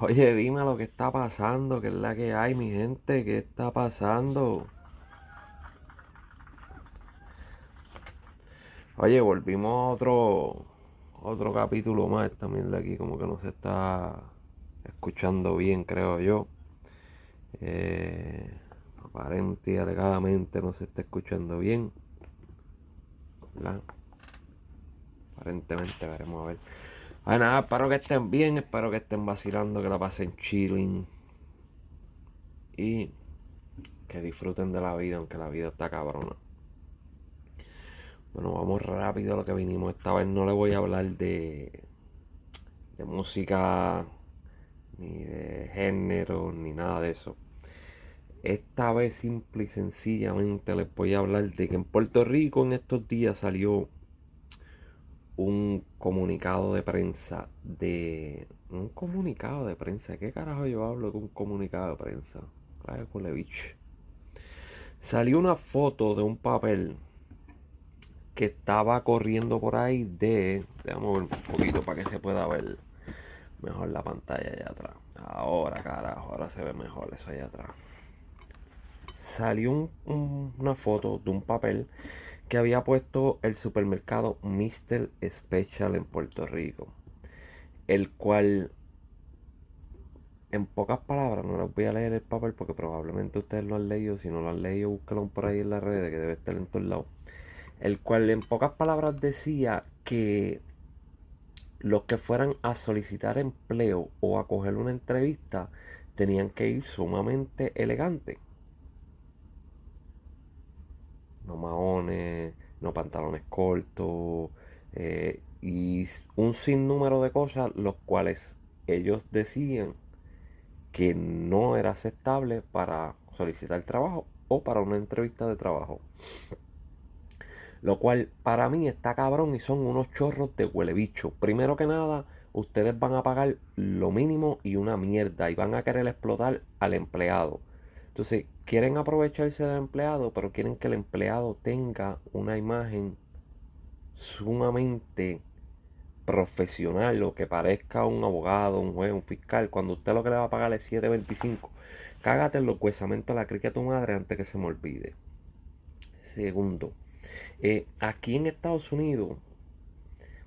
Oye, dime lo que está pasando, qué es la que hay, mi gente, qué está pasando. Oye, volvimos a otro, otro capítulo más también de aquí, como que no se está escuchando bien, creo yo. Eh, aparente y alegadamente no se está escuchando bien. ¿verdad? Aparentemente veremos a ver. Ay, nada, espero que estén bien, espero que estén vacilando, que la pasen chilling. Y que disfruten de la vida, aunque la vida está cabrona. Bueno, vamos rápido a lo que vinimos. Esta vez no le voy a hablar de, de música, ni de género, ni nada de eso. Esta vez simple y sencillamente les voy a hablar de que en Puerto Rico en estos días salió un comunicado de prensa de un comunicado de prensa qué carajo yo hablo de un comunicado de prensa Claro, salió una foto de un papel que estaba corriendo por ahí de déjame ver un poquito para que se pueda ver mejor la pantalla allá atrás. Ahora carajo ahora se ve mejor eso allá atrás. Salió una foto de un papel que había puesto el supermercado Mr. Special en Puerto Rico, el cual, en pocas palabras, no les voy a leer el papel porque probablemente ustedes lo han leído, si no lo han leído, búsquenlo por ahí en las redes que debe estar en todos lados, el cual en pocas palabras decía que los que fueran a solicitar empleo o a coger una entrevista tenían que ir sumamente elegantes no maones, no pantalones cortos eh, y un sinnúmero de cosas los cuales ellos decían que no era aceptable para solicitar trabajo o para una entrevista de trabajo. Lo cual para mí está cabrón y son unos chorros de huele bicho. Primero que nada, ustedes van a pagar lo mínimo y una mierda y van a querer explotar al empleado. Entonces, quieren aprovecharse del empleado, pero quieren que el empleado tenga una imagen sumamente profesional o que parezca un abogado, un juez, un fiscal, cuando usted lo que le va a pagar es 7.25. Cágate en los huesamentos a la crica tu madre antes que se me olvide. Segundo, eh, aquí en Estados Unidos,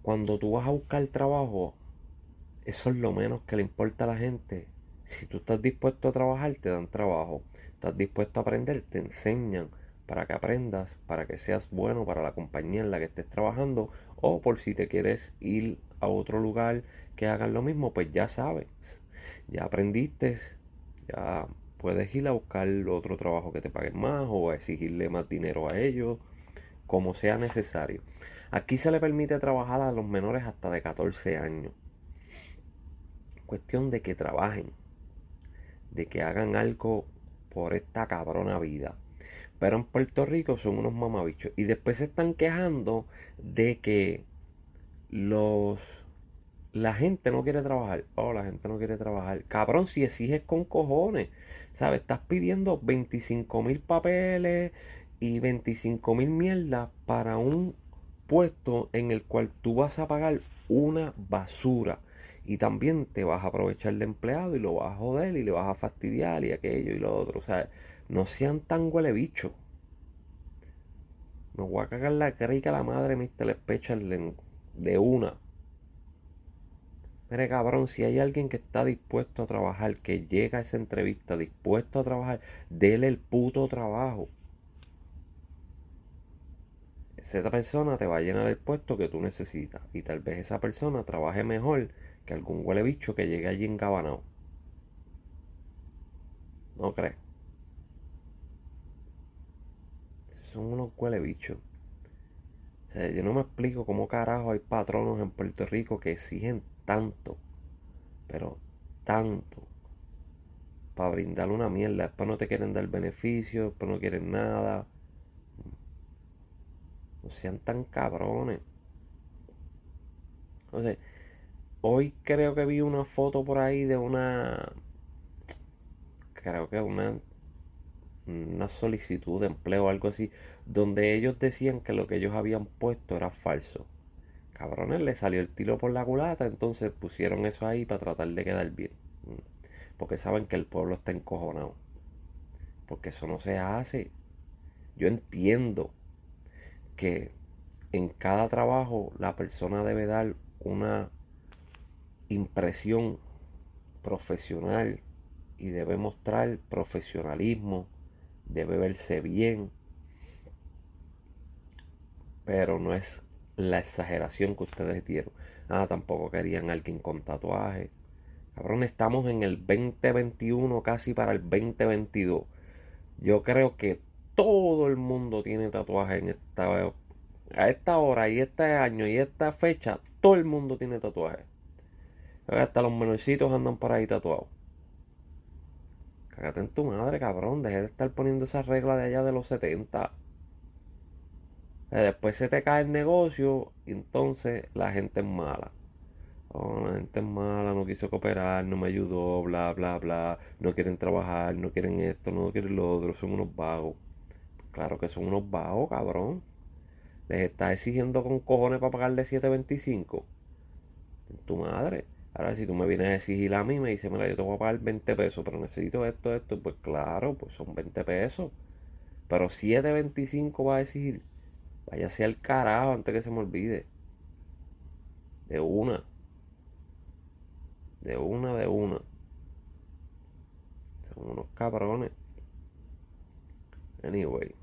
cuando tú vas a buscar trabajo, eso es lo menos que le importa a la gente si tú estás dispuesto a trabajar, te dan trabajo. Estás dispuesto a aprender, te enseñan para que aprendas, para que seas bueno para la compañía en la que estés trabajando o por si te quieres ir a otro lugar que hagan lo mismo, pues ya sabes, ya aprendiste, ya puedes ir a buscar otro trabajo que te paguen más o exigirle más dinero a ellos, como sea necesario. Aquí se le permite trabajar a los menores hasta de 14 años. Cuestión de que trabajen, de que hagan algo por esta cabrona vida. Pero en Puerto Rico son unos mamabichos. Y después se están quejando de que los la gente no quiere trabajar. Oh, la gente no quiere trabajar. Cabrón, si exiges con cojones. ¿Sabes? Estás pidiendo 25 mil papeles y 25 mil mierdas para un puesto en el cual tú vas a pagar una basura. Y también te vas a aprovechar de empleado y lo vas a joder y le vas a fastidiar y aquello y lo otro. O sea, no sean tan huele bicho. Me voy a cagar la crica la madre Mr. Special de una. Mire cabrón, si hay alguien que está dispuesto a trabajar, que llega a esa entrevista dispuesto a trabajar, dele el puto trabajo. Esa persona te va a llenar el puesto que tú necesitas. Y tal vez esa persona trabaje mejor que algún huele bicho que llegue allí en encabanado. ¿No crees? Son unos huele bichos. O sea, yo no me explico cómo carajo hay patronos en Puerto Rico que exigen tanto, pero tanto, para brindarle una mierda. Después no te quieren dar beneficio, después no quieren nada. No sean tan cabrones. O sea, Hoy creo que vi una foto por ahí de una. Creo que una. Una solicitud de empleo o algo así. Donde ellos decían que lo que ellos habían puesto era falso. Cabrones, le salió el tiro por la culata. Entonces pusieron eso ahí para tratar de quedar bien. Porque saben que el pueblo está encojonado. Porque eso no se hace. Yo entiendo que en cada trabajo la persona debe dar una impresión profesional y debe mostrar profesionalismo, debe verse bien, pero no es la exageración que ustedes dieron. Ah, tampoco querían alguien con tatuaje. Cabrón, estamos en el 2021, casi para el 2022. Yo creo que todo el mundo tiene tatuaje en esta a esta hora y este año y esta fecha, todo el mundo tiene tatuaje. Hasta los menorcitos andan por ahí tatuados. Cágate en tu madre, cabrón. Deje de estar poniendo esa regla de allá de los 70. Eh, después se te cae el negocio y entonces la gente es mala. Oh, la gente es mala, no quiso cooperar, no me ayudó, bla, bla, bla. No quieren trabajar, no quieren esto, no quieren lo otro, son unos vagos. Claro que son unos vagos, cabrón. Les está exigiendo con cojones para pagarle 7.25. Tu madre. Ahora, si tú me vienes a exigir a mí, me dice, mira, yo te voy a pagar 20 pesos, pero necesito esto, esto, pues claro, pues son 20 pesos. Pero 7.25 va a exigir. Váyase al carajo antes que se me olvide. De una. De una, de una. Son unos cabrones. Anyway.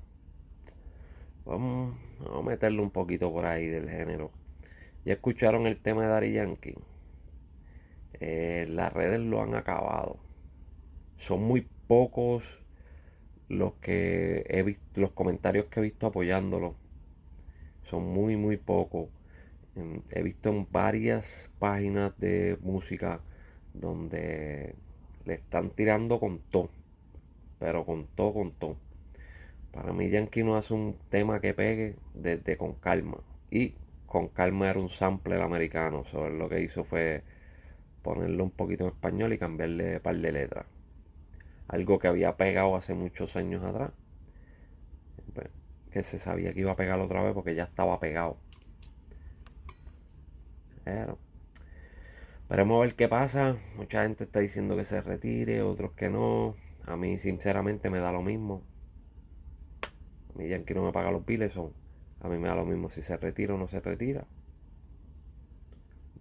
Vamos, a meterle un poquito por ahí del género. Ya escucharon el tema de Dari Yankee. Eh, las redes lo han acabado. Son muy pocos los que he visto, los comentarios que he visto apoyándolo. Son muy, muy pocos. He visto en varias páginas de música donde le están tirando con todo. Pero con todo, con todo. Para mí Yankee no hace un tema que pegue desde Con Calma. Y Con Calma era un sampler americano. Sobre lo que hizo fue ponerlo un poquito en español y cambiarle un par de letras. Algo que había pegado hace muchos años atrás. Pues, que se sabía que iba a pegar otra vez porque ya estaba pegado. Pero, veremos a ver qué pasa. Mucha gente está diciendo que se retire, otros que no. A mí sinceramente me da lo mismo. A mí Yankee no me paga los biles, son, a mí me da lo mismo si se retira o no se retira.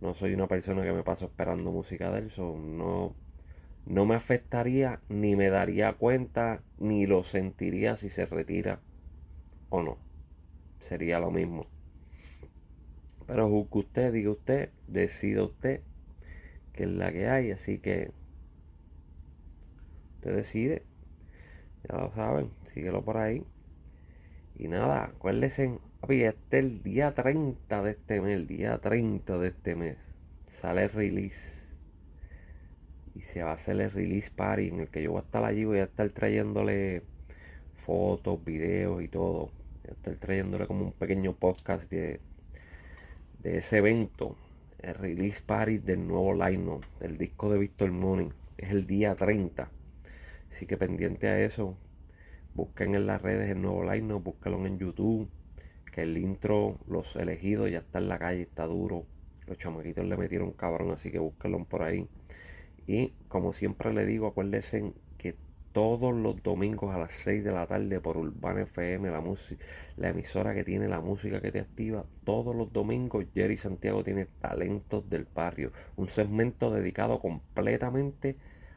No soy una persona que me paso esperando música de él, no, no me afectaría, ni me daría cuenta, ni lo sentiría si se retira o no. Sería lo mismo. Pero que usted, diga usted, decida usted que es la que hay, así que usted decide, ya lo saben, síguelo por ahí. Y nada, acuérdense, papi, este es el día 30 de este mes, el día 30 de este mes. Sale el release. Y se va a hacer el release party en el que yo voy a estar allí, voy a estar trayéndole fotos, videos y todo. Voy a estar trayéndole como un pequeño podcast de, de ese evento. El release party del nuevo line del disco de Victor Morning. Es el día 30. Así que pendiente a eso, Busquen en las redes el nuevo line, búsquenlo en YouTube. Que el intro, los elegidos, ya está en la calle, está duro. Los chamaquitos le metieron cabrón, así que búsquenlo por ahí. Y como siempre le digo, acuérdense que todos los domingos a las 6 de la tarde por Urbana FM, la, la emisora que tiene la música que te activa, todos los domingos Jerry Santiago tiene Talentos del Barrio, un segmento dedicado completamente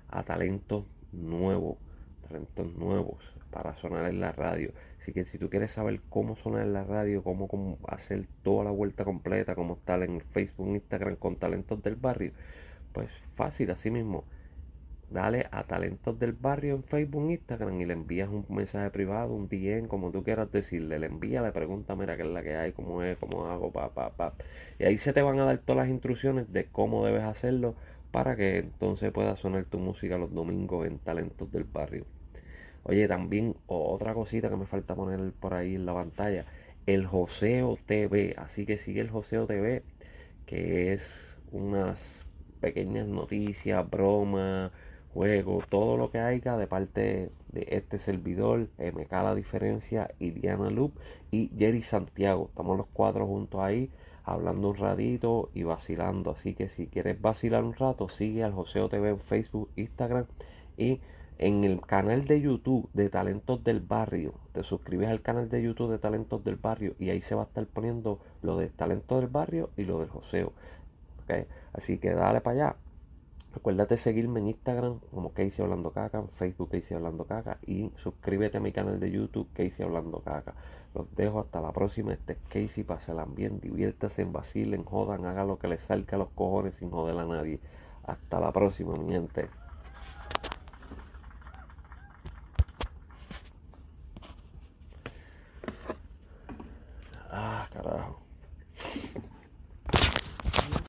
a talentos nuevos, talentos nuevos para sonar en la radio. Así que si tú quieres saber cómo sonar en la radio, cómo, cómo hacer toda la vuelta completa, cómo estar en Facebook, Instagram con talentos del barrio, pues fácil, así mismo. Dale a Talentos del Barrio en Facebook, Instagram y le envías un mensaje privado, un DM, como tú quieras decirle. Le envía, le pregunta, mira, qué es la que hay, cómo es, cómo hago, pa, pa, pa. Y ahí se te van a dar todas las instrucciones de cómo debes hacerlo para que entonces puedas sonar tu música los domingos en Talentos del Barrio. Oye, también otra cosita que me falta poner por ahí en la pantalla, el Joseo TV. Así que sigue el Joseo TV, que es unas pequeñas noticias, bromas, juegos, todo lo que haya de parte de este servidor, MK La Diferencia y Diana Loop y Jerry Santiago. Estamos los cuatro juntos ahí hablando un ratito y vacilando. Así que si quieres vacilar un rato, sigue al Joseo TV en Facebook, Instagram y en el canal de YouTube de Talentos del Barrio. Te suscribes al canal de YouTube de Talentos del Barrio y ahí se va a estar poniendo lo de Talentos del Barrio y lo del Joseo. Así que dale para allá. Recuérdate seguirme en Instagram como Casey Hablando Caca, en Facebook Casey Hablando Caca y suscríbete a mi canal de YouTube Casey Hablando Caca. Los dejo hasta la próxima. Este es Casey, pasen bien, diviértase, vacilen, jodan, haga lo que les salga a los cojones sin joder a nadie. Hasta la próxima, mi gente. Caralho.